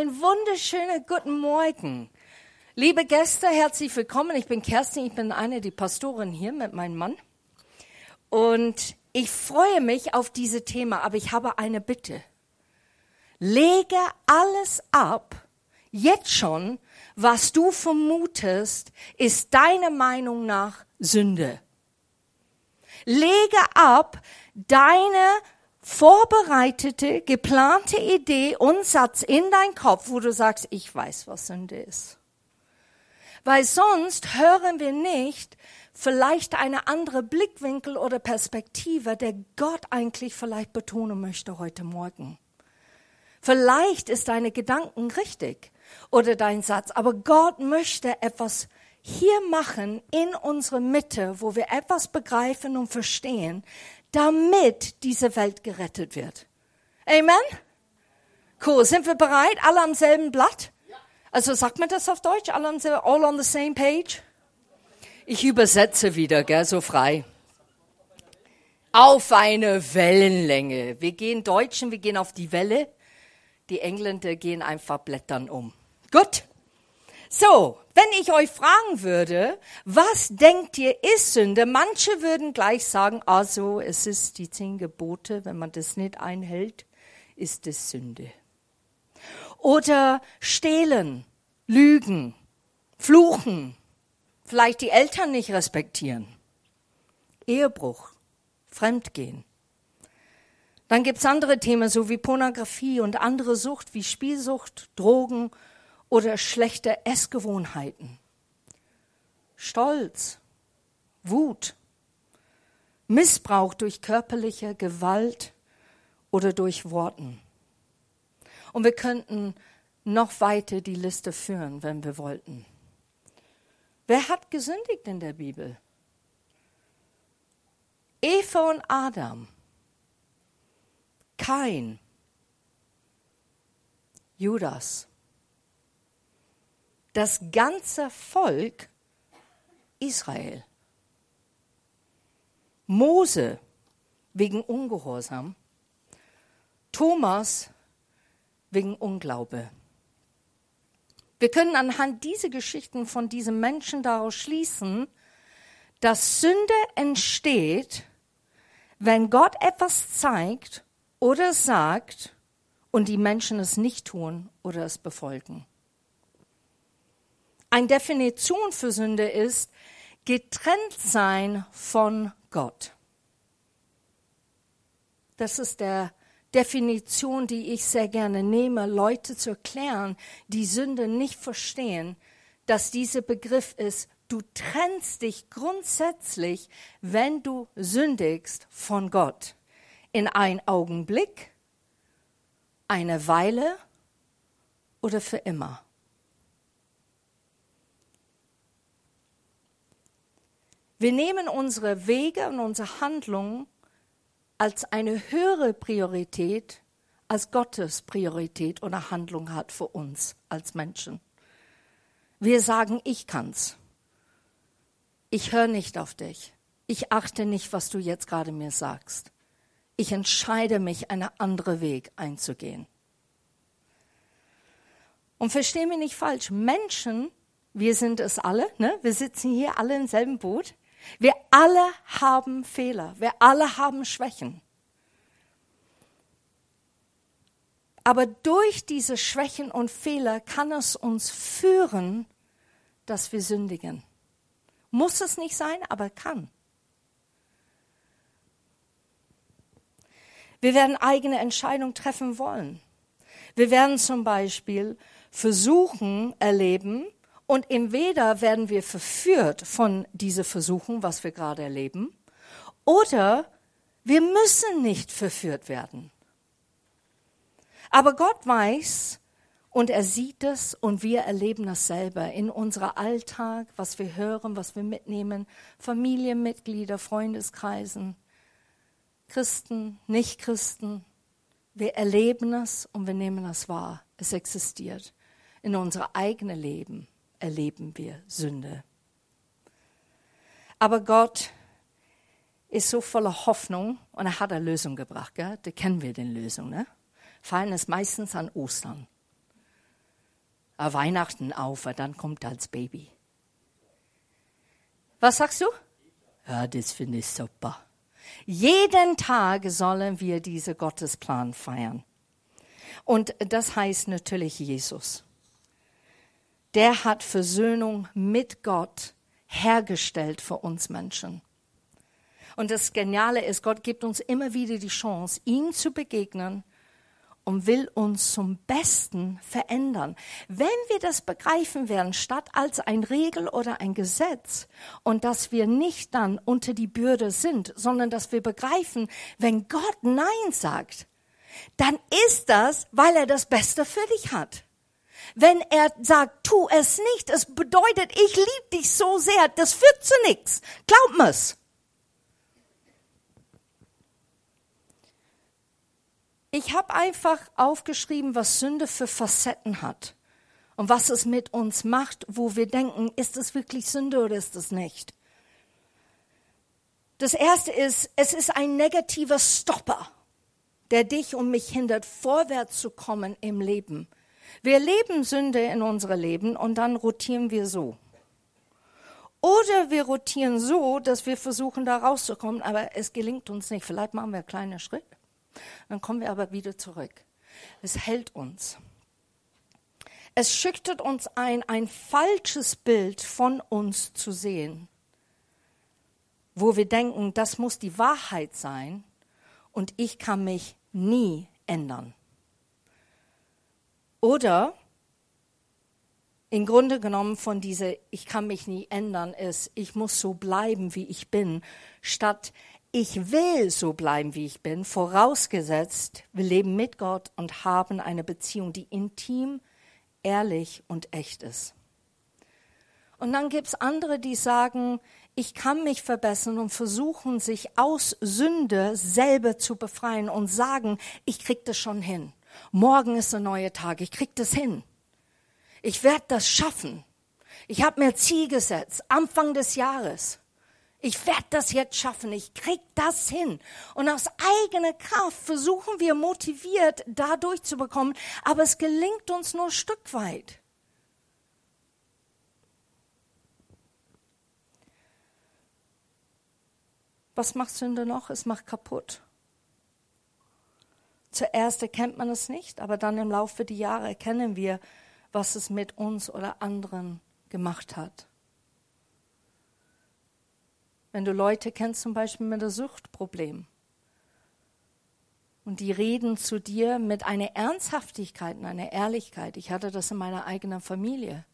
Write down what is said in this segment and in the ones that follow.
Ein wunderschöner guten Morgen. Liebe Gäste, herzlich willkommen. Ich bin Kerstin, ich bin eine der Pastoren hier mit meinem Mann. Und ich freue mich auf dieses Thema, aber ich habe eine Bitte. Lege alles ab, jetzt schon, was du vermutest, ist deiner Meinung nach Sünde. Lege ab deine vorbereitete, geplante Idee und Satz in dein Kopf, wo du sagst, ich weiß, was Sünde ist. Weil sonst hören wir nicht vielleicht eine andere Blickwinkel oder Perspektive, der Gott eigentlich vielleicht betonen möchte heute Morgen. Vielleicht ist deine Gedanken richtig oder dein Satz, aber Gott möchte etwas hier machen in unserer Mitte, wo wir etwas begreifen und verstehen, damit diese Welt gerettet wird. Amen? Cool. Sind wir bereit? Alle am selben Blatt? Also sagt man das auf Deutsch? Alle am selben, all on the same page? Ich übersetze wieder, gell, so frei. Auf eine Wellenlänge. Wir gehen Deutschen, wir gehen auf die Welle. Die Engländer gehen einfach blättern um. Gut. So, wenn ich euch fragen würde, was denkt ihr ist Sünde? Manche würden gleich sagen, also es ist die zehn Gebote, wenn man das nicht einhält, ist es Sünde. Oder stehlen, lügen, fluchen, vielleicht die Eltern nicht respektieren, Ehebruch, Fremdgehen. Dann gibt's andere Themen, so wie Pornografie und andere Sucht wie Spielsucht, Drogen oder schlechte Essgewohnheiten. Stolz, Wut, Missbrauch durch körperliche Gewalt oder durch Worten. Und wir könnten noch weiter die Liste führen, wenn wir wollten. Wer hat gesündigt in der Bibel? Eva und Adam, Kain, Judas das ganze Volk Israel. Mose wegen Ungehorsam, Thomas wegen Unglaube. Wir können anhand dieser Geschichten von diesen Menschen daraus schließen, dass Sünde entsteht, wenn Gott etwas zeigt oder sagt und die Menschen es nicht tun oder es befolgen. Eine Definition für Sünde ist getrennt sein von Gott. Das ist der Definition, die ich sehr gerne nehme, Leute zu erklären, die Sünde nicht verstehen, dass dieser Begriff ist, du trennst dich grundsätzlich, wenn du sündigst, von Gott. In einen Augenblick, eine Weile oder für immer. Wir nehmen unsere Wege und unsere Handlungen als eine höhere Priorität, als Gottes Priorität oder Handlung hat für uns als Menschen. Wir sagen, ich kann's. Ich höre nicht auf dich. Ich achte nicht, was du jetzt gerade mir sagst. Ich entscheide mich, einen anderen Weg einzugehen. Und verstehe mich nicht falsch. Menschen, wir sind es alle, ne? Wir sitzen hier alle im selben Boot. Wir alle haben Fehler, wir alle haben Schwächen. Aber durch diese Schwächen und Fehler kann es uns führen, dass wir sündigen. Muss es nicht sein, aber kann. Wir werden eigene Entscheidungen treffen wollen. Wir werden zum Beispiel versuchen, erleben, und entweder werden wir verführt von dieser Versuchung, was wir gerade erleben, oder wir müssen nicht verführt werden. Aber Gott weiß und er sieht es und wir erleben das selber in unserem Alltag, was wir hören, was wir mitnehmen, Familienmitglieder, Freundeskreisen, Christen, Nichtchristen. Wir erleben es und wir nehmen es wahr. Es existiert in unserem eigenen Leben erleben wir Sünde. Aber Gott ist so voller Hoffnung und er hat eine Lösung gebracht. Gell? Da kennen wir die Lösung. Ne? Fallen es meistens an Ostern. Ah, Weihnachten auf, dann kommt als Baby. Was sagst du? Ja, das finde ich super. Jeden Tag sollen wir diese Gottesplan feiern. Und das heißt natürlich Jesus. Der hat Versöhnung mit Gott hergestellt für uns Menschen. Und das Geniale ist, Gott gibt uns immer wieder die Chance, ihm zu begegnen und will uns zum Besten verändern. Wenn wir das begreifen werden, statt als ein Regel oder ein Gesetz und dass wir nicht dann unter die Bürde sind, sondern dass wir begreifen, wenn Gott Nein sagt, dann ist das, weil er das Beste für dich hat. Wenn er sagt, tu es nicht, es bedeutet, ich liebe dich so sehr, das führt zu nichts. Glaub mir's. Ich habe einfach aufgeschrieben, was Sünde für Facetten hat und was es mit uns macht, wo wir denken, ist es wirklich Sünde oder ist es nicht? Das erste ist, es ist ein negativer Stopper, der dich und mich hindert, vorwärts zu kommen im Leben. Wir leben Sünde in unserem Leben und dann rotieren wir so. Oder wir rotieren so, dass wir versuchen, da rauszukommen, aber es gelingt uns nicht. Vielleicht machen wir einen kleinen Schritt. Dann kommen wir aber wieder zurück. Es hält uns. Es schüchtert uns ein, ein falsches Bild von uns zu sehen, wo wir denken, das muss die Wahrheit sein und ich kann mich nie ändern. Oder im Grunde genommen von dieser Ich kann mich nie ändern ist, ich muss so bleiben, wie ich bin, statt ich will so bleiben, wie ich bin, vorausgesetzt, wir leben mit Gott und haben eine Beziehung, die intim, ehrlich und echt ist. Und dann gibt es andere, die sagen, ich kann mich verbessern und versuchen, sich aus Sünde selber zu befreien und sagen, ich krieg das schon hin. Morgen ist ein neuer Tag, ich krieg das hin. Ich werde das schaffen. Ich habe mir Ziel gesetzt, Anfang des Jahres. Ich werde das jetzt schaffen, ich krieg das hin. Und aus eigener Kraft versuchen wir motiviert, da durchzubekommen, aber es gelingt uns nur ein Stück weit. Was macht Sünde noch? Es macht kaputt. Zuerst erkennt man es nicht, aber dann im Laufe der Jahre erkennen wir, was es mit uns oder anderen gemacht hat. Wenn du Leute kennst, zum Beispiel mit einem Suchtproblem, und die reden zu dir mit einer Ernsthaftigkeit und einer Ehrlichkeit. Ich hatte das in meiner eigenen Familie.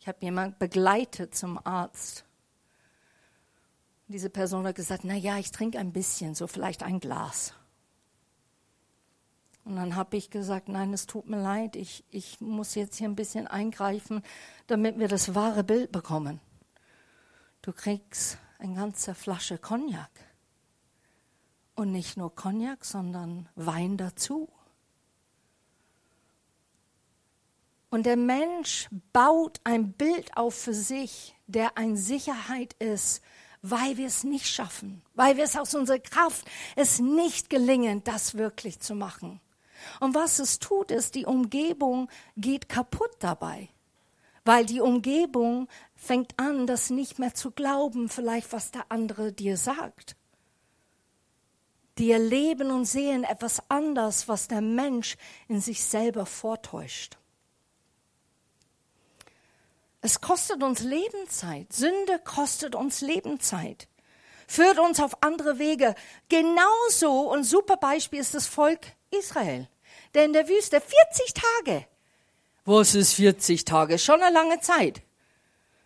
Ich habe jemanden begleitet zum Arzt. Diese Person hat gesagt, na ja, ich trinke ein bisschen, so vielleicht ein Glas. Und dann habe ich gesagt, nein, es tut mir leid, ich, ich muss jetzt hier ein bisschen eingreifen, damit wir das wahre Bild bekommen. Du kriegst eine ganze Flasche Cognac. Und nicht nur Cognac, sondern Wein dazu. Und der Mensch baut ein Bild auf für sich, der ein Sicherheit ist, weil wir es nicht schaffen, weil wir es aus unserer Kraft es nicht gelingen, das wirklich zu machen. Und was es tut, ist, die Umgebung geht kaputt dabei, weil die Umgebung fängt an, das nicht mehr zu glauben, vielleicht was der andere dir sagt. Die erleben und sehen etwas anders, was der Mensch in sich selber vortäuscht. Es kostet uns Lebenszeit. Sünde kostet uns Lebenszeit. Führt uns auf andere Wege. Genauso und super Beispiel ist das Volk Israel. Der in der Wüste 40 Tage. Was ist 40 Tage? Schon eine lange Zeit.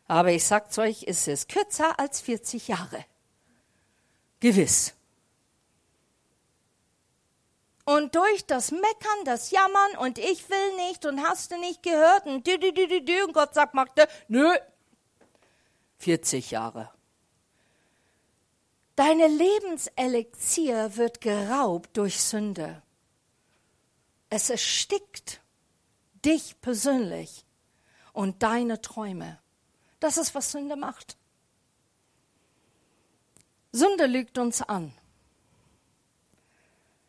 Aber ich sag's euch, ist es kürzer als 40 Jahre. Gewiss. Und durch das Meckern, das Jammern und ich will nicht und hast du nicht gehört und dü, dü, dü, dü, dü, und Gott sagt, machte, nö, 40 Jahre. Deine Lebenselixier wird geraubt durch Sünde. Es erstickt dich persönlich und deine Träume. Das ist, was Sünde macht. Sünde lügt uns an.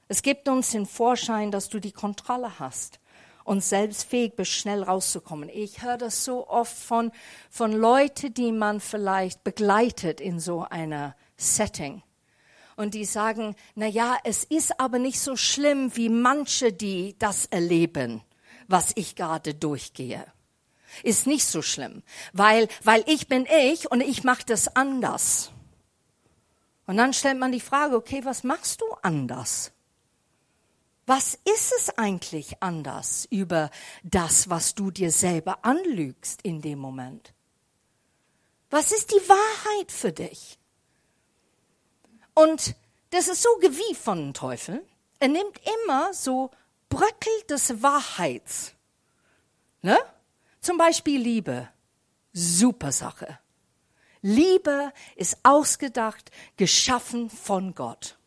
Es gibt uns den Vorschein, dass du die Kontrolle hast und selbst fähig bist, schnell rauszukommen. Ich höre das so oft von, von Leuten, die man vielleicht begleitet in so einer Setting. Und die sagen, na ja, es ist aber nicht so schlimm wie manche, die das erleben, was ich gerade durchgehe. Ist nicht so schlimm, weil, weil ich bin ich und ich mache das anders. Und dann stellt man die Frage, okay, was machst du anders? Was ist es eigentlich anders über das, was du dir selber anlügst in dem Moment? Was ist die Wahrheit für dich? Und das ist so gewie von dem Teufel. Er nimmt immer so Bröckel des Wahrheits. Ne? Zum Beispiel Liebe. Super Sache. Liebe ist ausgedacht, geschaffen von Gott.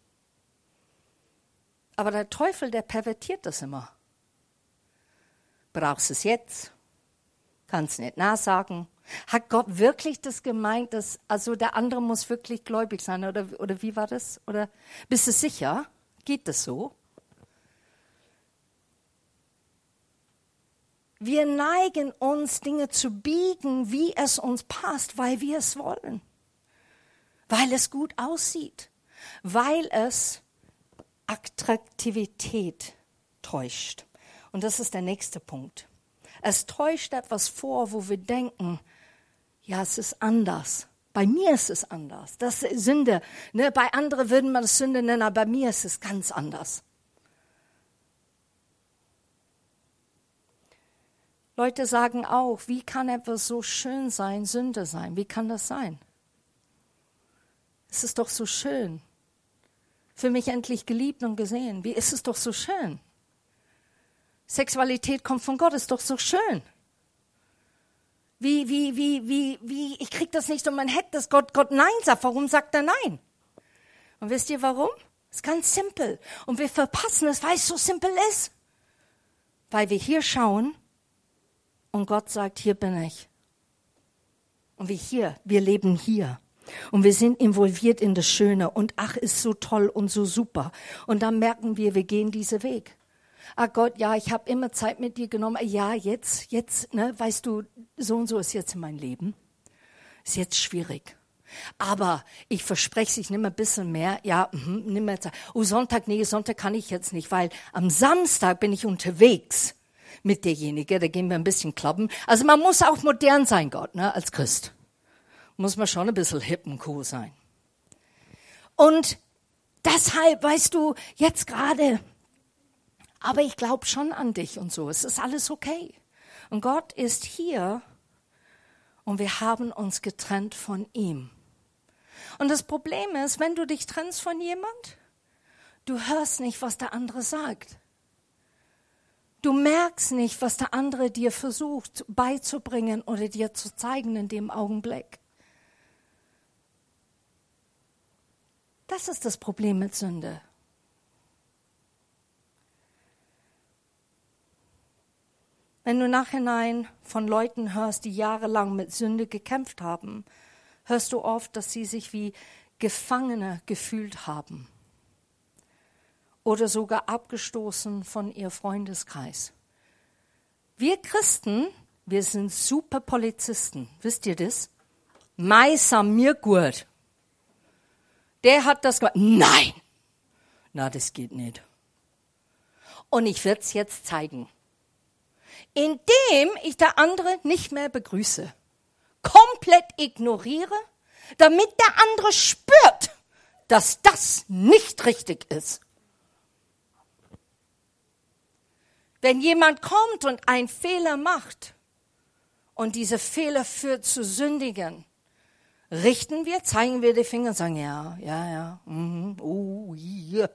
Aber der Teufel, der pervertiert das immer. Brauchst es jetzt? Kannst nicht nachsagen. Hat Gott wirklich das gemeint, dass, also der andere muss wirklich gläubig sein, oder, oder wie war das? Oder bist du sicher? Geht das so? Wir neigen uns, Dinge zu biegen, wie es uns passt, weil wir es wollen. Weil es gut aussieht. Weil es Attraktivität täuscht. Und das ist der nächste Punkt. Es täuscht etwas vor, wo wir denken, ja, es ist anders. Bei mir ist es anders. Das ist Sünde. Ne? Bei anderen würden man es Sünde nennen, aber bei mir ist es ganz anders. Leute sagen auch, wie kann etwas so schön sein, Sünde sein? Wie kann das sein? Es ist doch so schön. Für mich endlich geliebt und gesehen. Wie ist es doch so schön? Sexualität kommt von Gott, ist doch so schön. Wie, wie, wie, wie, wie, ich krieg das nicht um mein Head, dass Gott, Gott Nein sagt. Warum sagt er Nein? Und wisst ihr warum? Ist ganz simpel. Und wir verpassen es, weil es so simpel ist. Weil wir hier schauen und Gott sagt, hier bin ich. Und wir hier, wir leben hier. Und wir sind involviert in das Schöne. Und ach, ist so toll und so super. Und dann merken wir, wir gehen diesen Weg. Ah Gott, ja, ich habe immer Zeit mit dir genommen. Ja, jetzt, jetzt, ne, weißt du, so und so ist jetzt mein Leben. Ist jetzt schwierig. Aber ich verspreche ich nehme ein bisschen mehr. Ja, mh, nimm mehr Zeit. Oh, Sonntag, nee, Sonntag kann ich jetzt nicht, weil am Samstag bin ich unterwegs mit derjenige, da gehen wir ein bisschen klappen. Also man muss auch modern sein, Gott, ne, als Christ. Muss man schon ein bisschen hip und cool sein. Und deshalb, weißt du, jetzt gerade, aber ich glaube schon an dich und so. Es ist alles okay. Und Gott ist hier und wir haben uns getrennt von ihm. Und das Problem ist, wenn du dich trennst von jemand, du hörst nicht, was der andere sagt. Du merkst nicht, was der andere dir versucht beizubringen oder dir zu zeigen in dem Augenblick. Das ist das Problem mit Sünde. Wenn du nachhinein von Leuten hörst, die jahrelang mit Sünde gekämpft haben, hörst du oft, dass sie sich wie Gefangene gefühlt haben oder sogar abgestoßen von ihr Freundeskreis. Wir Christen, wir sind super Polizisten. Wisst ihr das? Meister mir gut. Der hat das gemacht. Nein. Na, das geht nicht. Und ich werde es jetzt zeigen. Indem ich der andere nicht mehr begrüße. Komplett ignoriere, damit der andere spürt, dass das nicht richtig ist. Wenn jemand kommt und einen Fehler macht und dieser Fehler führt zu Sündigen, richten wir, zeigen wir die Finger und sagen, ja, ja, ja, mm, oh, yeah.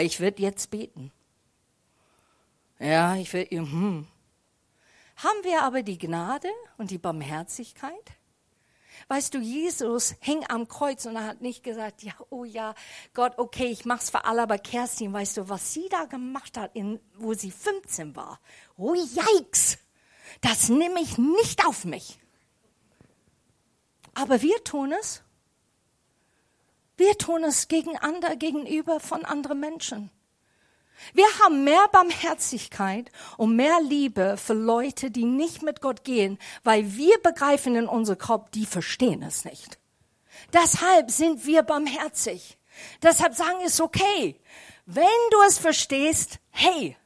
ich werde jetzt beten. Ja, ich werde, mm. Haben wir aber die Gnade und die Barmherzigkeit? Weißt du, Jesus hing am Kreuz und er hat nicht gesagt, ja, oh ja, Gott, okay, ich mach's für alle, aber Kerstin, weißt du, was sie da gemacht hat, in, wo sie 15 war? Oh, yikes! Das nehme ich nicht auf mich. Aber wir tun es. Wir tun es gegen andere, gegenüber von anderen Menschen. Wir haben mehr Barmherzigkeit und mehr Liebe für Leute, die nicht mit Gott gehen, weil wir begreifen in unserem Kopf, die verstehen es nicht. Deshalb sind wir barmherzig. Deshalb sagen es okay. Wenn du es verstehst, hey.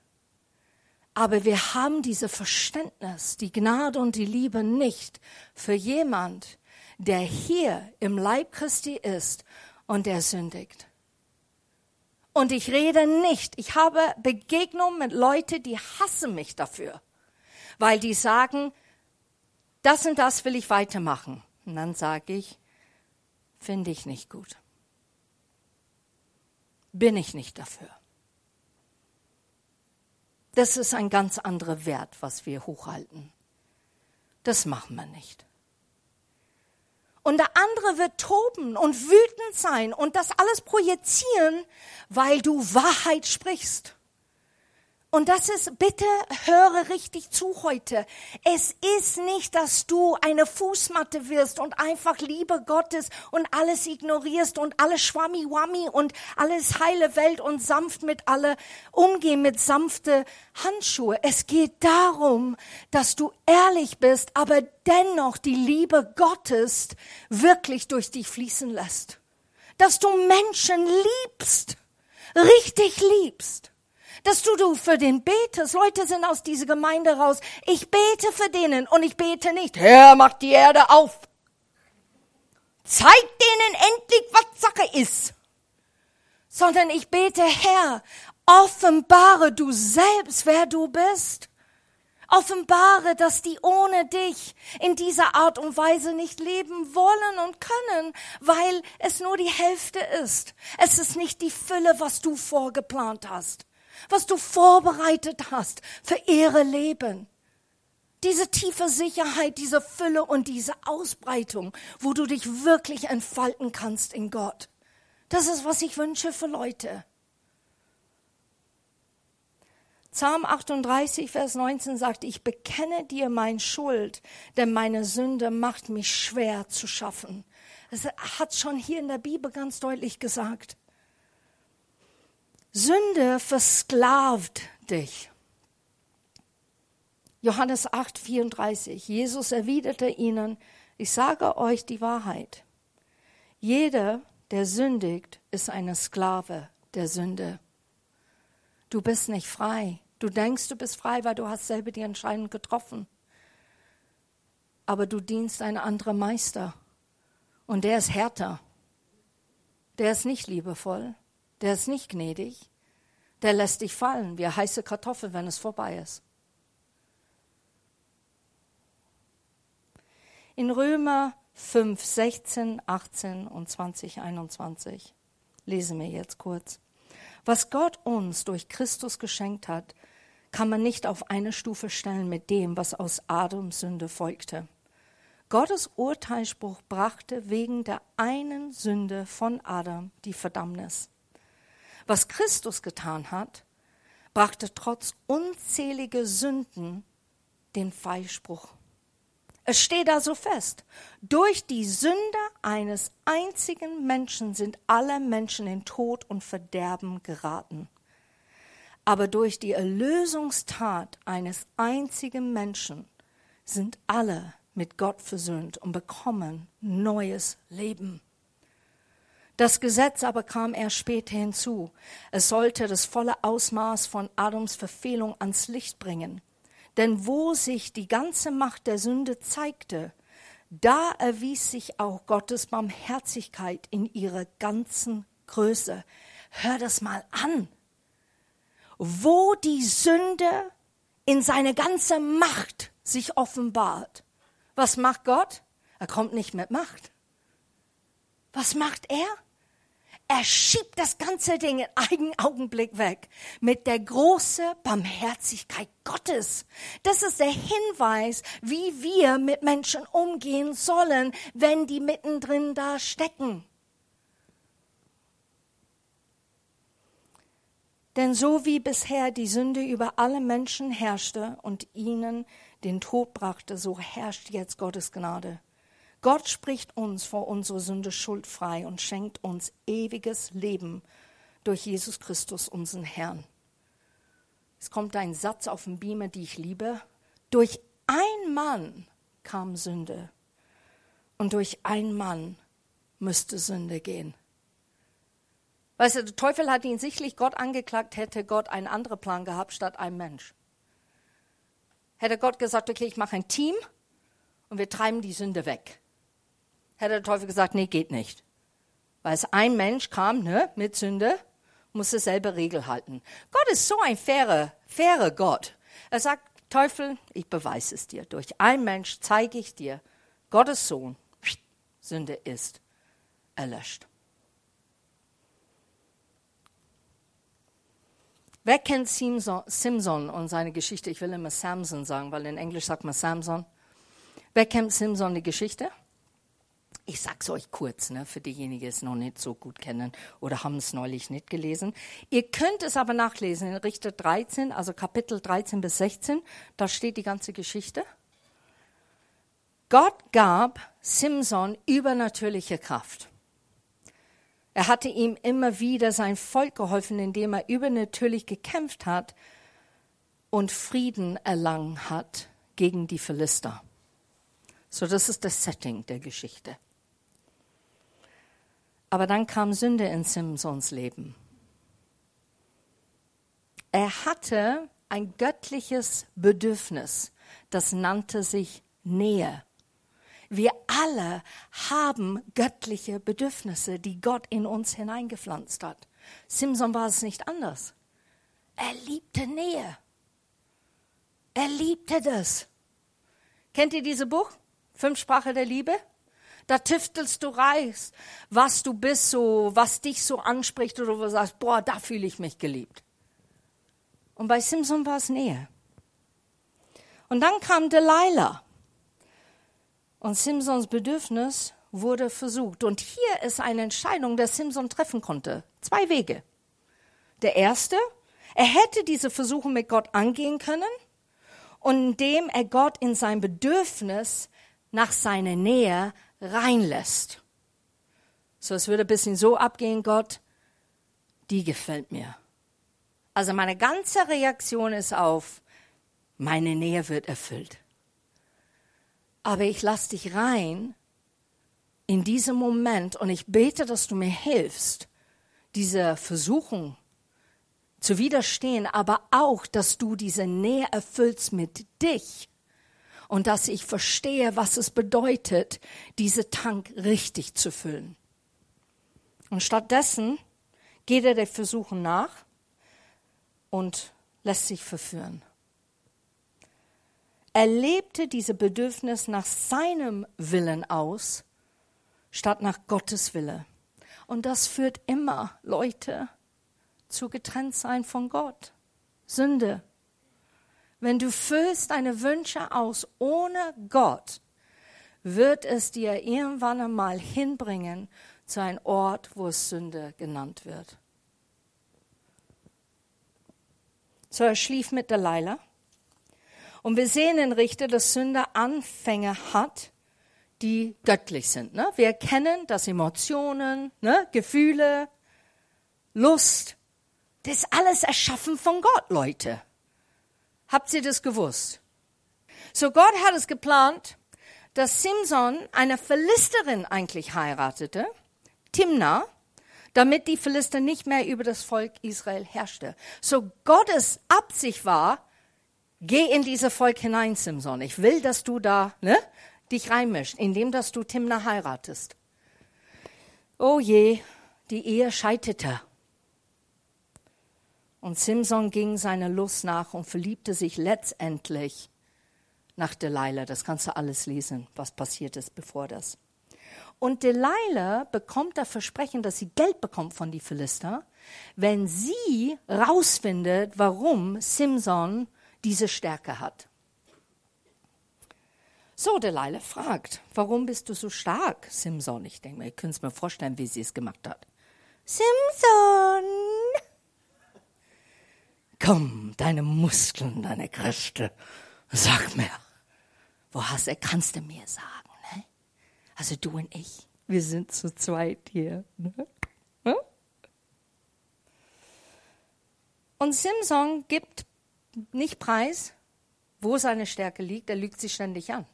Aber wir haben diese Verständnis, die Gnade und die Liebe nicht für jemand, der hier im Leib Christi ist und der sündigt. Und ich rede nicht. Ich habe Begegnungen mit Leuten, die hassen mich dafür, weil die sagen, das und das will ich weitermachen. Und dann sage ich, finde ich nicht gut. Bin ich nicht dafür. Das ist ein ganz anderer Wert, was wir hochhalten. Das machen wir nicht. Und der andere wird toben und wütend sein und das alles projizieren, weil du Wahrheit sprichst. Und das ist, bitte höre richtig zu heute. Es ist nicht, dass du eine Fußmatte wirst und einfach Liebe Gottes und alles ignorierst und alles schwammi-wammi und alles heile Welt und sanft mit alle umgehen mit sanfte Handschuhe. Es geht darum, dass du ehrlich bist, aber dennoch die Liebe Gottes wirklich durch dich fließen lässt. Dass du Menschen liebst, richtig liebst dass du, du für den betest. Leute sind aus dieser Gemeinde raus. Ich bete für denen und ich bete nicht. Herr, mach die Erde auf. Zeig denen endlich, was Sache ist. Sondern ich bete, Herr, offenbare du selbst, wer du bist. Offenbare, dass die ohne dich in dieser Art und Weise nicht leben wollen und können, weil es nur die Hälfte ist. Es ist nicht die Fülle, was du vorgeplant hast was du vorbereitet hast für ihre Leben. Diese tiefe Sicherheit, diese Fülle und diese Ausbreitung, wo du dich wirklich entfalten kannst in Gott. Das ist, was ich wünsche für Leute. Psalm 38, Vers 19 sagt, ich bekenne dir mein Schuld, denn meine Sünde macht mich schwer zu schaffen. Es hat schon hier in der Bibel ganz deutlich gesagt. Sünde versklavt dich. Johannes 8, 34. Jesus erwiderte ihnen, ich sage euch die Wahrheit. Jeder, der sündigt, ist eine Sklave der Sünde. Du bist nicht frei. Du denkst, du bist frei, weil du hast selber die Entscheidung getroffen. Aber du dienst einen anderen Meister. Und der ist härter. Der ist nicht liebevoll der ist nicht gnädig, der lässt dich fallen wie heiße Kartoffel, wenn es vorbei ist. In Römer 5, 16, 18 und 20, 21 lesen wir jetzt kurz. Was Gott uns durch Christus geschenkt hat, kann man nicht auf eine Stufe stellen mit dem, was aus Adams Sünde folgte. Gottes Urteilsspruch brachte wegen der einen Sünde von Adam die Verdammnis. Was Christus getan hat, brachte trotz unzähliger Sünden den Freispruch. Es steht also fest, durch die Sünde eines einzigen Menschen sind alle Menschen in Tod und Verderben geraten. Aber durch die Erlösungstat eines einzigen Menschen sind alle mit Gott versöhnt und bekommen neues Leben. Das Gesetz aber kam erst später hinzu. Es sollte das volle Ausmaß von Adams Verfehlung ans Licht bringen. Denn wo sich die ganze Macht der Sünde zeigte, da erwies sich auch Gottes Barmherzigkeit in ihrer ganzen Größe. Hör das mal an. Wo die Sünde in seine ganze Macht sich offenbart. Was macht Gott? Er kommt nicht mit Macht. Was macht er? Er schiebt das ganze Ding in einen Augenblick weg mit der großen Barmherzigkeit Gottes. Das ist der Hinweis, wie wir mit Menschen umgehen sollen, wenn die mittendrin da stecken. Denn so wie bisher die Sünde über alle Menschen herrschte und ihnen den Tod brachte, so herrscht jetzt Gottes Gnade. Gott spricht uns vor unserer Sünde schuldfrei und schenkt uns ewiges Leben durch Jesus Christus, unseren Herrn. Es kommt ein Satz auf dem Beamer, die ich liebe. Durch ein Mann kam Sünde. Und durch ein Mann müsste Sünde gehen. Weißt du, der Teufel hat ihn sichtlich Gott angeklagt, hätte Gott einen anderen Plan gehabt statt einem Mensch. Hätte Gott gesagt, okay, ich mache ein Team und wir treiben die Sünde weg. Hätte der Teufel gesagt, nee, geht nicht. Weil es ein Mensch kam, ne, mit Sünde, muss dieselbe Regel halten. Gott ist so ein fairer, fairer Gott. Er sagt, Teufel, ich beweise es dir. Durch ein Mensch zeige ich dir, Gottes Sohn, Sünde ist erlöscht. Wer kennt Simson und seine Geschichte? Ich will immer Samson sagen, weil in Englisch sagt man Samson. Wer kennt Simson die Geschichte? Ich sag's euch kurz, ne, für diejenigen, die es noch nicht so gut kennen oder haben es neulich nicht gelesen. Ihr könnt es aber nachlesen in Richter 13, also Kapitel 13 bis 16. Da steht die ganze Geschichte. Gott gab Simson übernatürliche Kraft. Er hatte ihm immer wieder sein Volk geholfen, indem er übernatürlich gekämpft hat und Frieden erlangen hat gegen die Philister. So, das ist das Setting der Geschichte. Aber dann kam Sünde in Simsons Leben. Er hatte ein göttliches Bedürfnis, das nannte sich Nähe. Wir alle haben göttliche Bedürfnisse, die Gott in uns hineingepflanzt hat. Simson war es nicht anders. Er liebte Nähe. Er liebte das. Kennt ihr dieses Buch? Fünf Sprache der Liebe? Da tüftelst du reichst, was du bist, so, was dich so anspricht oder wo du sagst, boah, da fühle ich mich geliebt. Und bei Simson war es Nähe. Und dann kam Delilah. Und Simpsons Bedürfnis wurde versucht. Und hier ist eine Entscheidung, die Simpson treffen konnte. Zwei Wege. Der erste, er hätte diese Versuche mit Gott angehen können und indem er Gott in sein Bedürfnis nach seiner Nähe reinlässt. So, es würde ein bisschen so abgehen, Gott, die gefällt mir. Also meine ganze Reaktion ist auf, meine Nähe wird erfüllt aber ich lass dich rein in diesem Moment und ich bete, dass du mir hilfst, dieser Versuchung zu widerstehen, aber auch, dass du diese Nähe erfüllst mit dich und dass ich verstehe, was es bedeutet, diese Tank richtig zu füllen. Und stattdessen geht er der Versuchung nach und lässt sich verführen. Er lebte diese Bedürfnis nach seinem Willen aus, statt nach Gottes Wille. Und das führt immer Leute zu Getrenntsein von Gott. Sünde. Wenn du füllst deine Wünsche aus ohne Gott, wird es dir irgendwann einmal hinbringen zu einem Ort, wo es Sünde genannt wird. So, er schlief mit Delilah. Und wir sehen in Richter, dass Sünde Anfänge hat, die göttlich sind. Ne? Wir erkennen, dass Emotionen, ne? Gefühle, Lust, das alles erschaffen von Gott, Leute. Habt ihr das gewusst? So Gott hat es geplant, dass Simson eine Philisterin eigentlich heiratete, Timna, damit die Philister nicht mehr über das Volk Israel herrschte. So Gottes Absicht war, Geh in dieses Volk hinein, Simson. Ich will, dass du da ne, dich reinmischst, indem dass du Timna heiratest. Oh je, die Ehe scheiterte. Und Simson ging seiner Lust nach und verliebte sich letztendlich nach Delilah. Das kannst du alles lesen, was passiert ist bevor das. Und Delilah bekommt das Versprechen, dass sie Geld bekommt von die Philister, wenn sie rausfindet, warum Simson diese Stärke hat. So, Delilah fragt, warum bist du so stark, Simson? Ich denke mir, ihr könnt es mir vorstellen, wie sie es gemacht hat. Simson! Komm, deine Muskeln, deine Kräfte, sag mir, wo hast du, kannst du mir sagen, ne? Also du und ich, wir sind zu zweit hier, ne? Und Simson gibt nicht preis, wo seine Stärke liegt, er lügt sich ständig an.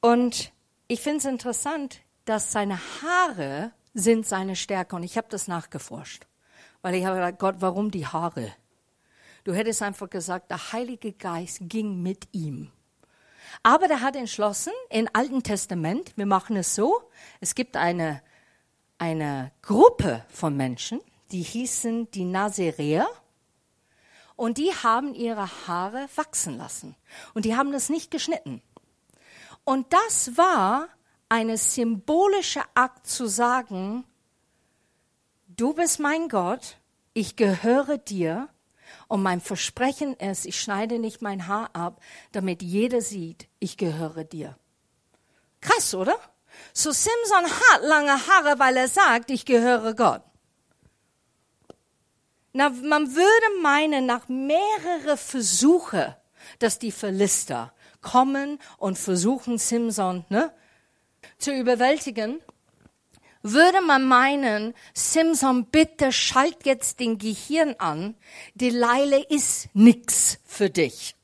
Und ich finde es interessant, dass seine Haare sind seine Stärke. Und ich habe das nachgeforscht, weil ich habe gedacht, Gott, warum die Haare? Du hättest einfach gesagt, der Heilige Geist ging mit ihm. Aber der hat entschlossen, im Alten Testament, wir machen es so, es gibt eine, eine Gruppe von Menschen, die hießen die Nazaräer und die haben ihre Haare wachsen lassen und die haben das nicht geschnitten. Und das war eine symbolische Akt zu sagen, du bist mein Gott, ich gehöre dir und mein Versprechen ist, ich schneide nicht mein Haar ab, damit jeder sieht, ich gehöre dir. Krass, oder? So Simson hat lange Haare, weil er sagt, ich gehöre Gott. Na, man würde meinen, nach mehrere Versuche, dass die Philister kommen und versuchen, Simson ne, zu überwältigen, würde man meinen, Simson, bitte schalt jetzt den Gehirn an, die Leile ist nix für dich.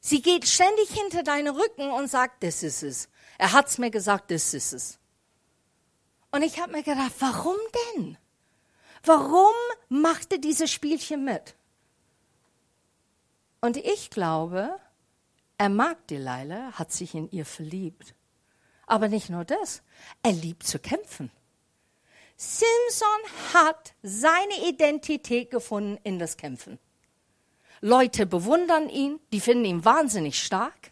Sie geht ständig hinter deinen Rücken und sagt, das ist es. Er hat's mir gesagt, das ist es. Und ich habe mir gedacht, warum denn? Warum macht er dieses Spielchen mit? Und ich glaube, er mag Delilah, hat sich in ihr verliebt. Aber nicht nur das, er liebt zu kämpfen. Simpson hat seine Identität gefunden in das Kämpfen. Leute bewundern ihn, die finden ihn wahnsinnig stark.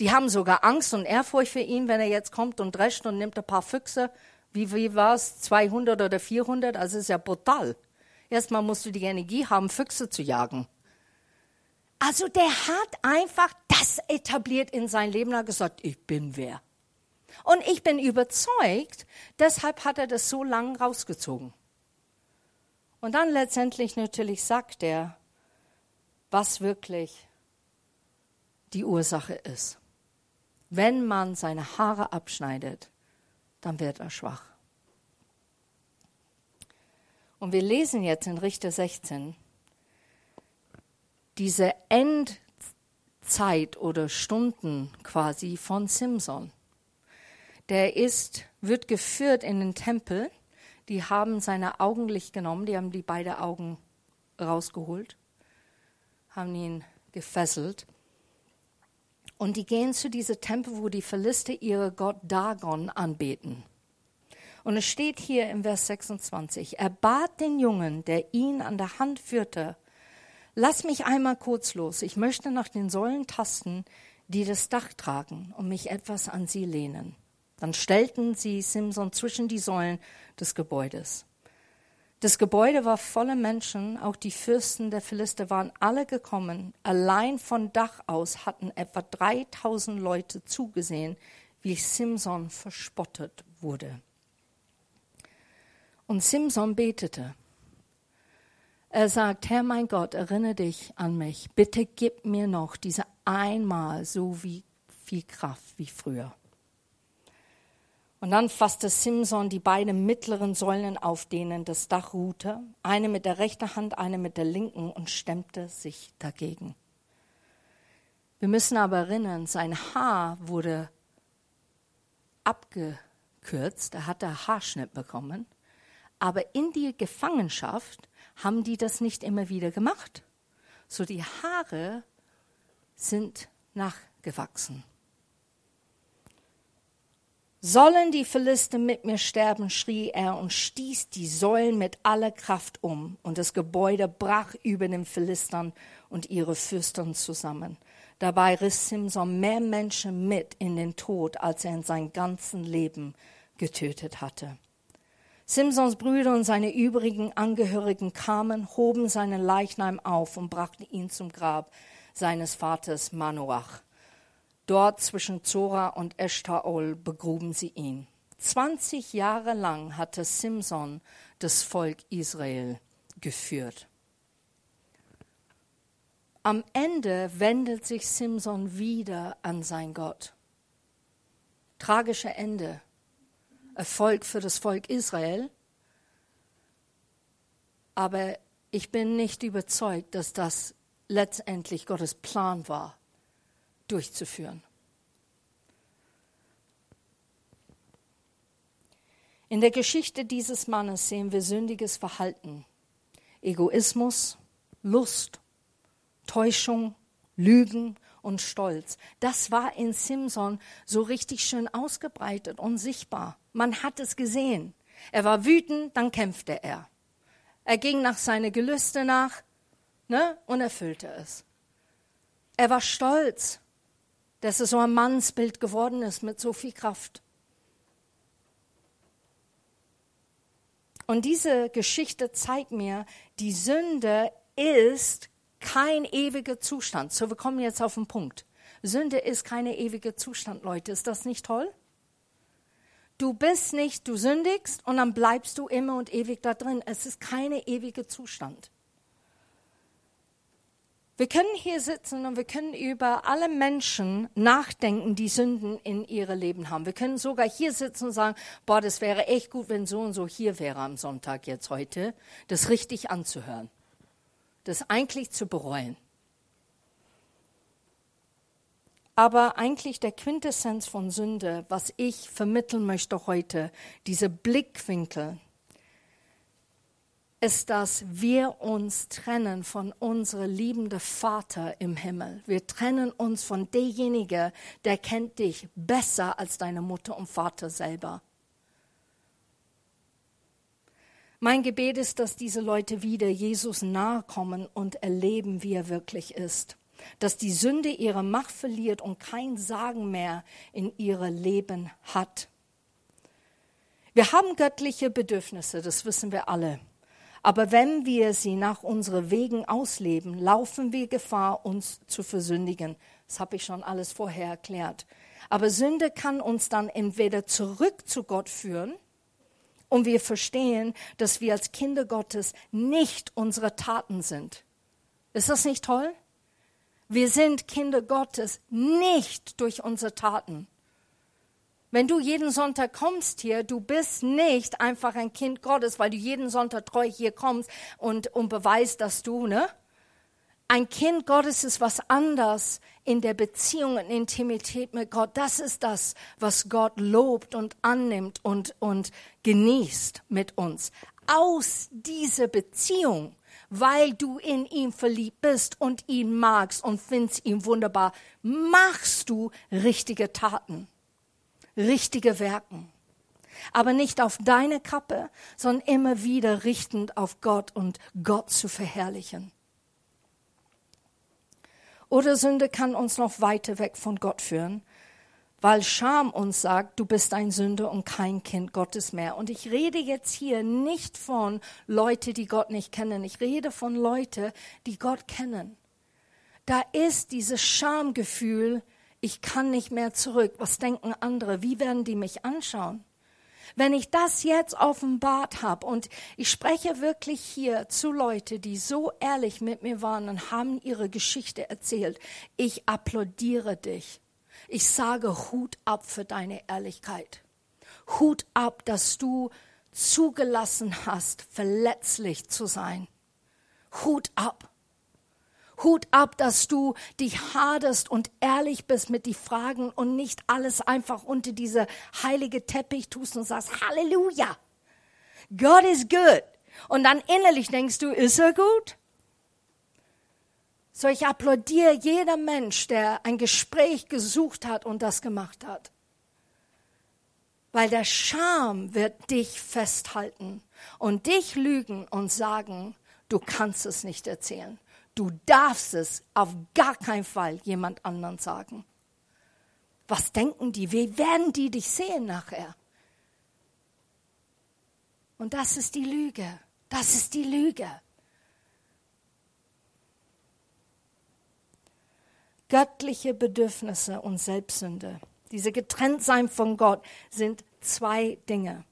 Die haben sogar Angst und Ehrfurcht für ihn, wenn er jetzt kommt und drescht und nimmt ein paar Füchse. Wie, wie war es? 200 oder 400? Also ist ja brutal. Erstmal musst du die Energie haben, Füchse zu jagen. Also der hat einfach das etabliert in sein Leben hat gesagt, ich bin wer. Und ich bin überzeugt, deshalb hat er das so lang rausgezogen. Und dann letztendlich natürlich sagt er, was wirklich die Ursache ist. Wenn man seine Haare abschneidet, dann wird er schwach. Und wir lesen jetzt in Richter 16, diese Endzeit oder Stunden quasi von Simson. Der ist, wird geführt in den Tempel. Die haben seine Augenlicht genommen, die haben die beiden Augen rausgeholt, haben ihn gefesselt. Und die gehen zu diesem Tempel, wo die Philister ihre Gott Dagon anbeten. Und es steht hier im Vers 26, er bat den Jungen, der ihn an der Hand führte, Lass mich einmal kurz los. Ich möchte nach den Säulen tasten, die das Dach tragen und mich etwas an sie lehnen. Dann stellten sie Simson zwischen die Säulen des Gebäudes. Das Gebäude war voller Menschen, auch die Fürsten der Philister waren alle gekommen. Allein von Dach aus hatten etwa 3000 Leute zugesehen, wie Simson verspottet wurde. Und Simson betete. Er sagt, Herr mein Gott, erinnere dich an mich. Bitte gib mir noch diese einmal so wie viel Kraft wie früher. Und dann fasste Simson die beiden mittleren Säulen auf denen das Dach ruhte, eine mit der rechten Hand, eine mit der linken und stemmte sich dagegen. Wir müssen aber erinnern, sein Haar wurde abgekürzt, er hatte Haarschnitt bekommen, aber in die Gefangenschaft haben die das nicht immer wieder gemacht. So die Haare sind nachgewachsen. Sollen die Philister mit mir sterben, schrie er und stieß die Säulen mit aller Kraft um, und das Gebäude brach über den Philistern und ihre Fürstern zusammen. Dabei riss Simson mehr Menschen mit in den Tod, als er in seinem ganzen Leben getötet hatte. Simsons Brüder und seine übrigen Angehörigen kamen, hoben seinen Leichnam auf und brachten ihn zum Grab seines Vaters Manoach. Dort zwischen Zora und Eshtaol begruben sie ihn. Zwanzig Jahre lang hatte Simson das Volk Israel geführt. Am Ende wendet sich Simson wieder an sein Gott. Tragische Ende. Erfolg für das Volk Israel. Aber ich bin nicht überzeugt, dass das letztendlich Gottes Plan war, durchzuführen. In der Geschichte dieses Mannes sehen wir sündiges Verhalten, Egoismus, Lust, Täuschung, Lügen und Stolz. Das war in Simson so richtig schön ausgebreitet und sichtbar. Man hat es gesehen. Er war wütend, dann kämpfte er. Er ging nach seine Gelüste nach ne, und erfüllte es. Er war stolz, dass er so ein Mannsbild geworden ist mit so viel Kraft. Und diese Geschichte zeigt mir, die Sünde ist kein ewiger Zustand. So, wir kommen jetzt auf den Punkt. Sünde ist kein ewiger Zustand, Leute. Ist das nicht toll? Du bist nicht, du sündigst und dann bleibst du immer und ewig da drin. Es ist kein ewiger Zustand. Wir können hier sitzen und wir können über alle Menschen nachdenken, die Sünden in ihrem Leben haben. Wir können sogar hier sitzen und sagen, boah, das wäre echt gut, wenn so und so hier wäre am Sonntag jetzt heute, das richtig anzuhören das eigentlich zu bereuen. Aber eigentlich der Quintessenz von Sünde, was ich vermitteln möchte heute, diese Blickwinkel, ist, dass wir uns trennen von unserem liebenden Vater im Himmel. Wir trennen uns von derjenige, der kennt dich besser als deine Mutter und Vater selber. Mein Gebet ist, dass diese Leute wieder Jesus nahe kommen und erleben, wie er wirklich ist. Dass die Sünde ihre Macht verliert und kein Sagen mehr in ihrem Leben hat. Wir haben göttliche Bedürfnisse, das wissen wir alle. Aber wenn wir sie nach unseren Wegen ausleben, laufen wir Gefahr, uns zu versündigen. Das habe ich schon alles vorher erklärt. Aber Sünde kann uns dann entweder zurück zu Gott führen und wir verstehen, dass wir als Kinder Gottes nicht unsere Taten sind. Ist das nicht toll? Wir sind Kinder Gottes nicht durch unsere Taten. Wenn du jeden Sonntag kommst hier, du bist nicht einfach ein Kind Gottes, weil du jeden Sonntag treu hier kommst und, und beweist, dass du, ne? Ein Kind Gottes ist was anderes in der Beziehung und Intimität mit Gott. Das ist das, was Gott lobt und annimmt und, und genießt mit uns. Aus dieser Beziehung, weil du in ihm verliebt bist und ihn magst und findest ihn wunderbar, machst du richtige Taten, richtige Werken. Aber nicht auf deine Kappe, sondern immer wieder richtend auf Gott und Gott zu verherrlichen. Oder Sünde kann uns noch weiter weg von Gott führen, weil Scham uns sagt, du bist ein Sünder und kein Kind Gottes mehr. Und ich rede jetzt hier nicht von Leute, die Gott nicht kennen. Ich rede von Leute, die Gott kennen. Da ist dieses Schamgefühl, ich kann nicht mehr zurück. Was denken andere? Wie werden die mich anschauen? Wenn ich das jetzt offenbart habe und ich spreche wirklich hier zu Leuten, die so ehrlich mit mir waren und haben ihre Geschichte erzählt, ich applaudiere dich. Ich sage Hut ab für deine Ehrlichkeit. Hut ab, dass du zugelassen hast, verletzlich zu sein. Hut ab. Hut ab, dass du dich haderst und ehrlich bist mit die Fragen und nicht alles einfach unter diese heilige Teppich tust und sagst, Halleluja, God is good. Und dann innerlich denkst du, ist er gut? So, ich applaudiere jeder Mensch, der ein Gespräch gesucht hat und das gemacht hat. Weil der Scham wird dich festhalten und dich lügen und sagen, du kannst es nicht erzählen. Du darfst es auf gar keinen Fall jemand anderen sagen. Was denken die? Wie werden die dich sehen nachher? Und das ist die Lüge. Das ist die Lüge. Göttliche Bedürfnisse und Selbstsünde, diese Getrenntsein von Gott, sind zwei Dinge.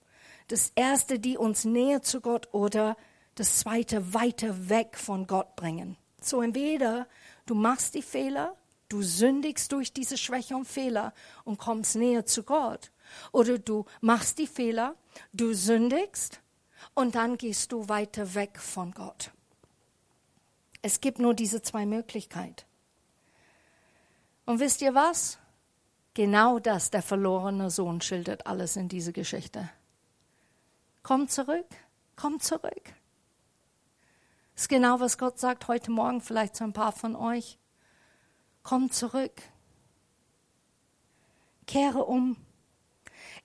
Das erste, die uns näher zu Gott oder das zweite, weiter weg von Gott bringen. So entweder du machst die Fehler, du sündigst durch diese Schwäche und Fehler und kommst näher zu Gott. Oder du machst die Fehler, du sündigst und dann gehst du weiter weg von Gott. Es gibt nur diese zwei Möglichkeiten. Und wisst ihr was? Genau das, der verlorene Sohn schildert alles in dieser Geschichte. Komm zurück, komm zurück. Ist genau, was Gott sagt heute Morgen vielleicht zu ein paar von euch. Komm zurück. Kehre um.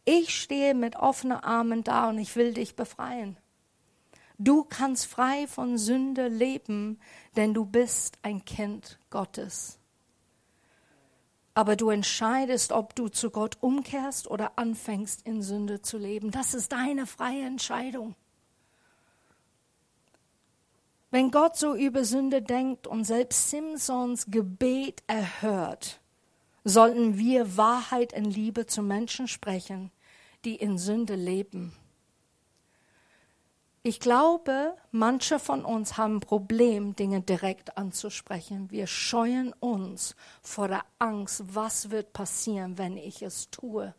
Ich stehe mit offenen Armen da und ich will dich befreien. Du kannst frei von Sünde leben, denn du bist ein Kind Gottes. Aber du entscheidest, ob du zu Gott umkehrst oder anfängst in Sünde zu leben. Das ist deine freie Entscheidung. Wenn Gott so über Sünde denkt und selbst Simpsons Gebet erhört, sollten wir Wahrheit in Liebe zu Menschen sprechen, die in Sünde leben. Ich glaube, manche von uns haben ein Problem, Dinge direkt anzusprechen. Wir scheuen uns vor der Angst, was wird passieren, wenn ich es tue.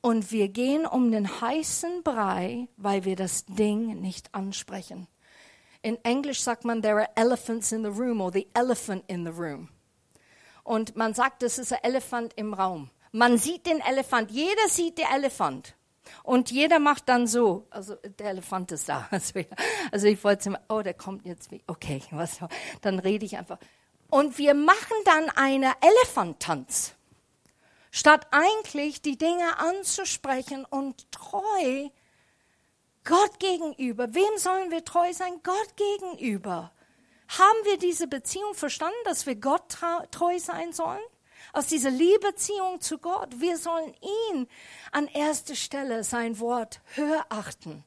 Und wir gehen um den heißen Brei, weil wir das Ding nicht ansprechen. In Englisch sagt man, there are elephants in the room or the elephant in the room. Und man sagt, das ist ein Elefant im Raum. Man sieht den Elefant, jeder sieht den Elefant. Und jeder macht dann so, also der Elefant ist da. Also ich wollte, oh, der kommt jetzt, okay, was, dann rede ich einfach. Und wir machen dann einen Elefanttanz, statt eigentlich die Dinge anzusprechen und treu Gott gegenüber. Wem sollen wir treu sein? Gott gegenüber. Haben wir diese Beziehung verstanden, dass wir Gott treu sein sollen? aus dieser Liebeziehung zu Gott. Wir sollen ihn an erster Stelle sein Wort höher achten,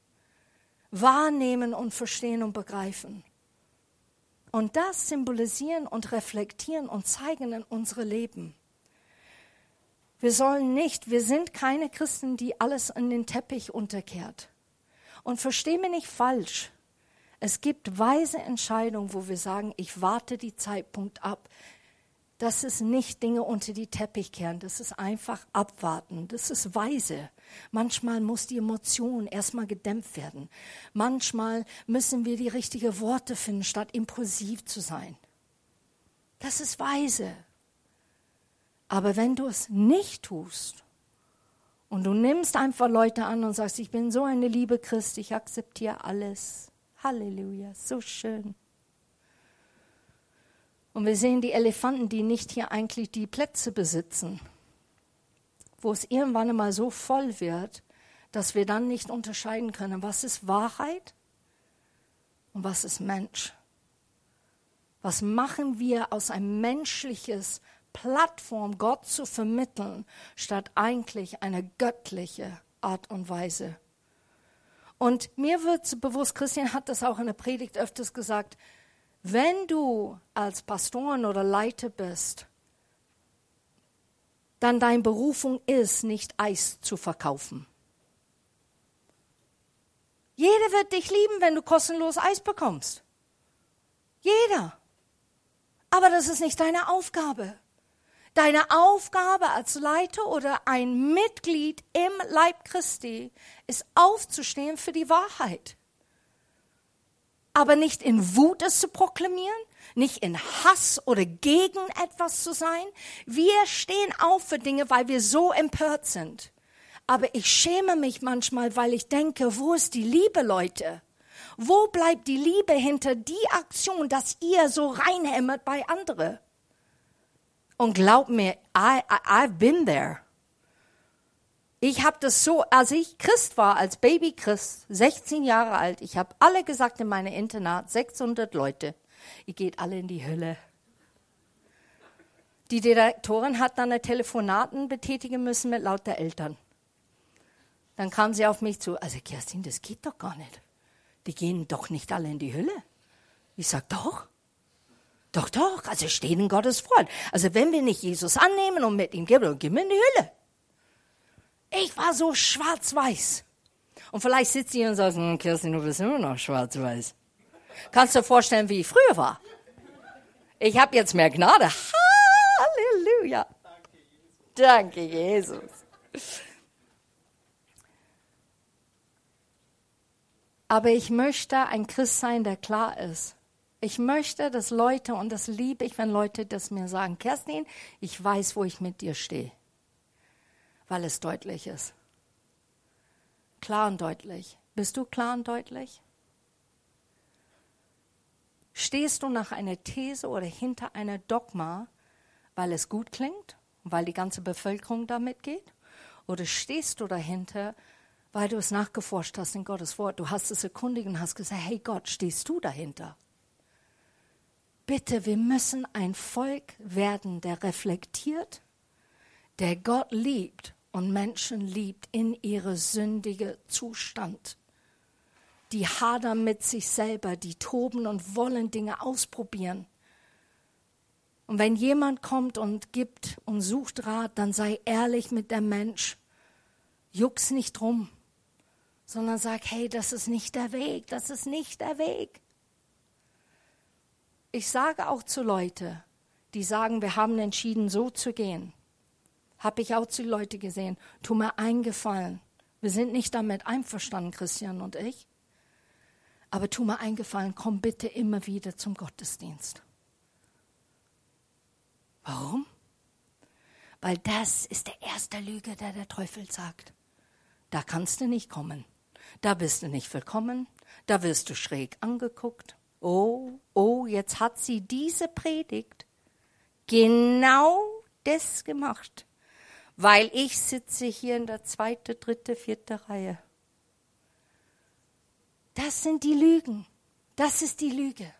wahrnehmen und verstehen und begreifen. Und das symbolisieren und reflektieren und zeigen in unsere Leben. Wir sollen nicht, wir sind keine Christen, die alles in den Teppich unterkehrt. Und versteh mir nicht falsch. Es gibt weise Entscheidungen, wo wir sagen, ich warte die Zeitpunkt ab das ist nicht Dinge unter die Teppich kehren, das ist einfach abwarten, das ist weise. Manchmal muss die Emotion erstmal gedämpft werden. Manchmal müssen wir die richtigen Worte finden, statt impulsiv zu sein. Das ist weise. Aber wenn du es nicht tust und du nimmst einfach Leute an und sagst, ich bin so eine liebe Christ, ich akzeptiere alles. Halleluja, so schön. Und wir sehen die Elefanten, die nicht hier eigentlich die Plätze besitzen, wo es irgendwann einmal so voll wird, dass wir dann nicht unterscheiden können, was ist Wahrheit und was ist Mensch. Was machen wir aus einem menschliches Plattform, Gott zu vermitteln, statt eigentlich eine göttliche Art und Weise? Und mir wird bewusst, Christian hat das auch in der Predigt öfters gesagt, wenn du als Pastoren oder Leiter bist, dann deine Berufung ist, nicht Eis zu verkaufen. Jeder wird dich lieben, wenn du kostenlos Eis bekommst. Jeder. Aber das ist nicht deine Aufgabe. Deine Aufgabe als Leiter oder ein Mitglied im Leib Christi ist aufzustehen für die Wahrheit aber nicht in Wut es zu proklamieren, nicht in Hass oder gegen etwas zu sein. Wir stehen auf für Dinge, weil wir so empört sind. Aber ich schäme mich manchmal, weil ich denke, wo ist die Liebe, Leute? Wo bleibt die Liebe hinter die Aktion, dass ihr so reinhämmert bei anderen? Und glaub mir, I, I, I've been there. Ich habe das so, als ich Christ war, als Baby Christ, 16 Jahre alt, ich habe alle gesagt in meinem Internat, 600 Leute, ihr geht alle in die Hölle. Die Direktorin hat dann eine Telefonaten betätigen müssen mit lauter Eltern. Dann kam sie auf mich zu, also Kerstin, das geht doch gar nicht. Die gehen doch nicht alle in die Hölle. Ich sag doch. Doch, doch, also stehen in Gottes Freund. Also wenn wir nicht Jesus annehmen und mit ihm gehen, dann gehen wir in die Hölle. Ich war so schwarz-weiß. Und vielleicht sitzt ihr und sagt, hm, Kerstin, du bist immer noch schwarz-weiß. Kannst du dir vorstellen, wie ich früher war? Ich habe jetzt mehr Gnade. Halleluja. Danke, Jesus. Aber ich möchte ein Christ sein, der klar ist. Ich möchte, dass Leute, und das liebe ich, wenn Leute das mir sagen, Kerstin, ich weiß, wo ich mit dir stehe, weil es deutlich ist. Klar und deutlich. Bist du klar und deutlich? Stehst du nach einer These oder hinter einer Dogma, weil es gut klingt weil die ganze Bevölkerung damit geht? Oder stehst du dahinter, weil du es nachgeforscht hast in Gottes Wort? Du hast es erkundigt und hast gesagt, hey Gott, stehst du dahinter? Bitte, wir müssen ein Volk werden, der reflektiert, der Gott liebt und Menschen liebt in ihre sündige Zustand die hadern mit sich selber, die toben und wollen Dinge ausprobieren. Und wenn jemand kommt und gibt und sucht Rat, dann sei ehrlich mit dem Mensch. Juck's nicht drum, sondern sag, hey, das ist nicht der Weg, das ist nicht der Weg. Ich sage auch zu Leuten, die sagen, wir haben entschieden, so zu gehen. Habe ich auch zu Leuten gesehen, tu mir eingefallen. Wir sind nicht damit einverstanden, Christian und ich. Aber tu mir eingefallen, komm bitte immer wieder zum Gottesdienst. Warum? Weil das ist der erste Lüge, der der Teufel sagt. Da kannst du nicht kommen. Da bist du nicht willkommen. Da wirst du schräg angeguckt. Oh, oh, jetzt hat sie diese Predigt genau das gemacht, weil ich sitze hier in der zweite, dritte, vierte Reihe. Das sind die Lügen. Das ist die Lüge.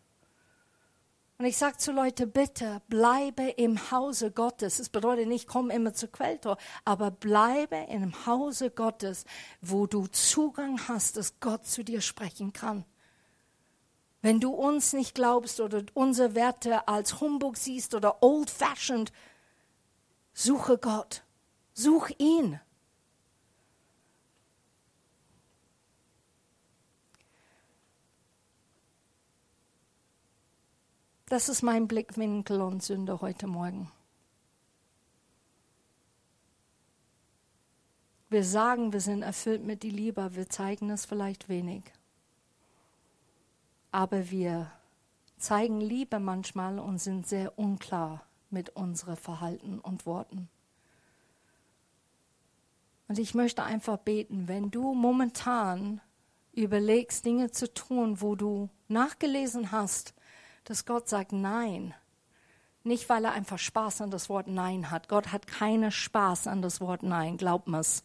Und ich sage zu Leuten, bitte bleibe im Hause Gottes. Das bedeutet nicht, komm immer zu Quelltor, aber bleibe im Hause Gottes, wo du Zugang hast, dass Gott zu dir sprechen kann. Wenn du uns nicht glaubst oder unsere Werte als Humbug siehst oder old-fashioned, suche Gott. Such ihn. Das ist mein Blickwinkel und Sünde heute Morgen. Wir sagen, wir sind erfüllt mit die Liebe, wir zeigen es vielleicht wenig. Aber wir zeigen Liebe manchmal und sind sehr unklar mit unseren Verhalten und Worten. Und ich möchte einfach beten, wenn du momentan überlegst, Dinge zu tun, wo du nachgelesen hast, dass Gott sagt Nein. Nicht, weil er einfach Spaß an das Wort Nein hat. Gott hat keinen Spaß an das Wort Nein, glaub mir's.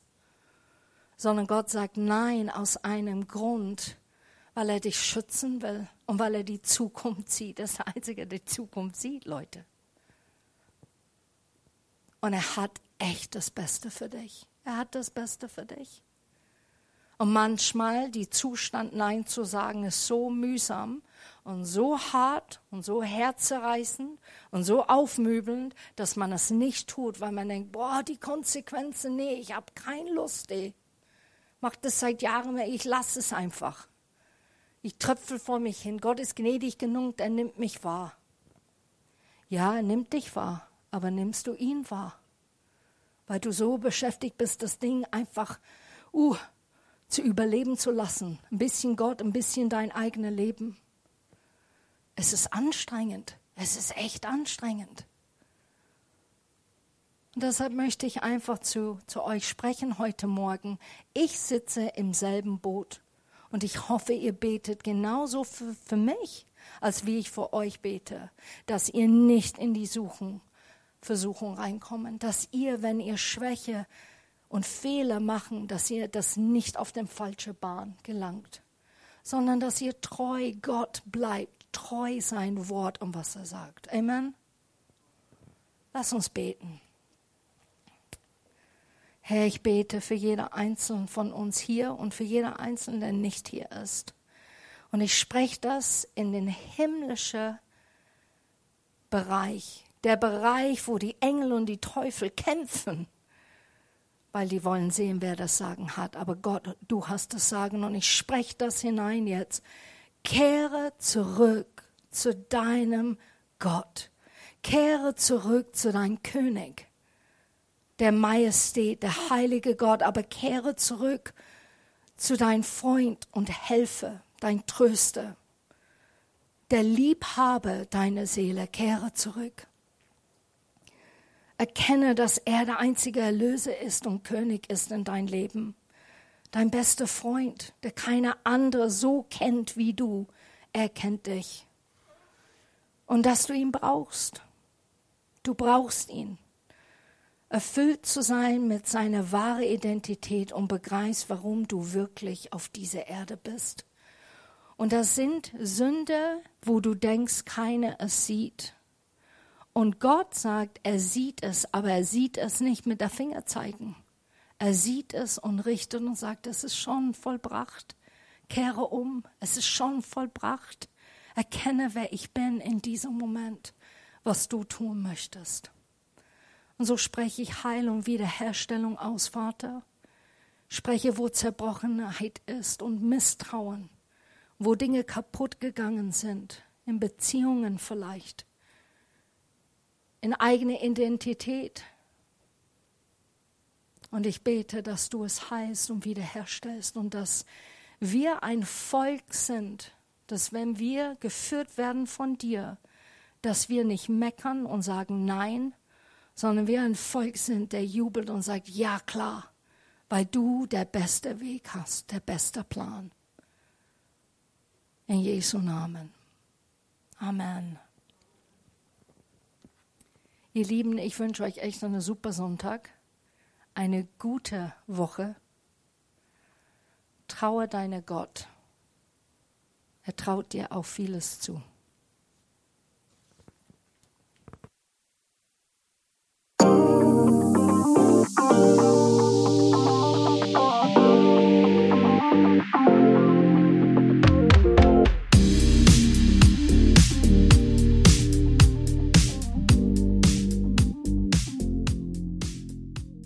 Sondern Gott sagt Nein aus einem Grund, weil er dich schützen will und weil er die Zukunft sieht. Das Einzige, der die Zukunft sieht, Leute. Und er hat echt das Beste für dich. Er hat das Beste für dich. Und manchmal die Zustand Nein zu sagen ist so mühsam und so hart und so herzerreißend und so aufmöbelnd, dass man es nicht tut, weil man denkt, boah, die Konsequenzen, nee, ich habe keine Lust, ey. Mach das seit Jahren, ich lasse es einfach. Ich tröpfel vor mich hin. Gott ist gnädig genug, er nimmt mich wahr. Ja, er nimmt dich wahr, aber nimmst du ihn wahr? Weil du so beschäftigt bist, das Ding einfach, uh, zu überleben zu lassen. Ein bisschen Gott, ein bisschen dein eigenes Leben. Es ist anstrengend. Es ist echt anstrengend. Und deshalb möchte ich einfach zu, zu euch sprechen heute Morgen. Ich sitze im selben Boot und ich hoffe, ihr betet genauso für, für mich, als wie ich für euch bete, dass ihr nicht in die Suchen, Versuchung reinkommen, dass ihr, wenn ihr Schwäche und Fehler machen, dass ihr das nicht auf den falsche Bahn gelangt, sondern dass ihr treu Gott bleibt, treu sein Wort und was er sagt. Amen. Lass uns beten. Herr, ich bete für jeder Einzelne von uns hier und für jeder Einzelne, der nicht hier ist. Und ich spreche das in den himmlischen Bereich, der Bereich, wo die Engel und die Teufel kämpfen weil die wollen sehen, wer das Sagen hat. Aber Gott, du hast das Sagen und ich spreche das hinein jetzt. Kehre zurück zu deinem Gott. Kehre zurück zu deinem König, der Majestät, der heilige Gott, aber kehre zurück zu dein Freund und Helfer, dein Tröster, der Liebhaber deiner Seele, kehre zurück. Erkenne, dass er der einzige Erlöser ist und König ist in dein Leben. Dein bester Freund, der keine andere so kennt wie du, er kennt dich. Und dass du ihn brauchst. Du brauchst ihn. Erfüllt zu sein mit seiner wahren Identität und begreifst, warum du wirklich auf dieser Erde bist. Und das sind Sünde, wo du denkst, keiner es sieht. Und Gott sagt, er sieht es, aber er sieht es nicht mit der Finger zeigen. Er sieht es und richtet und sagt, es ist schon vollbracht. Kehre um, es ist schon vollbracht. Erkenne, wer ich bin in diesem Moment, was du tun möchtest. Und so spreche ich Heilung, Wiederherstellung aus, Vater. Spreche, wo Zerbrochenheit ist und Misstrauen, wo Dinge kaputt gegangen sind, in Beziehungen vielleicht in eigene Identität. Und ich bete, dass du es heilst und wiederherstellst und dass wir ein Volk sind, dass wenn wir geführt werden von dir, dass wir nicht meckern und sagen Nein, sondern wir ein Volk sind, der jubelt und sagt, ja klar, weil du der beste Weg hast, der beste Plan. In Jesu Namen. Amen. Ihr Lieben, ich wünsche euch echt einen super Sonntag, eine gute Woche. Traue deiner Gott. Er traut dir auch vieles zu.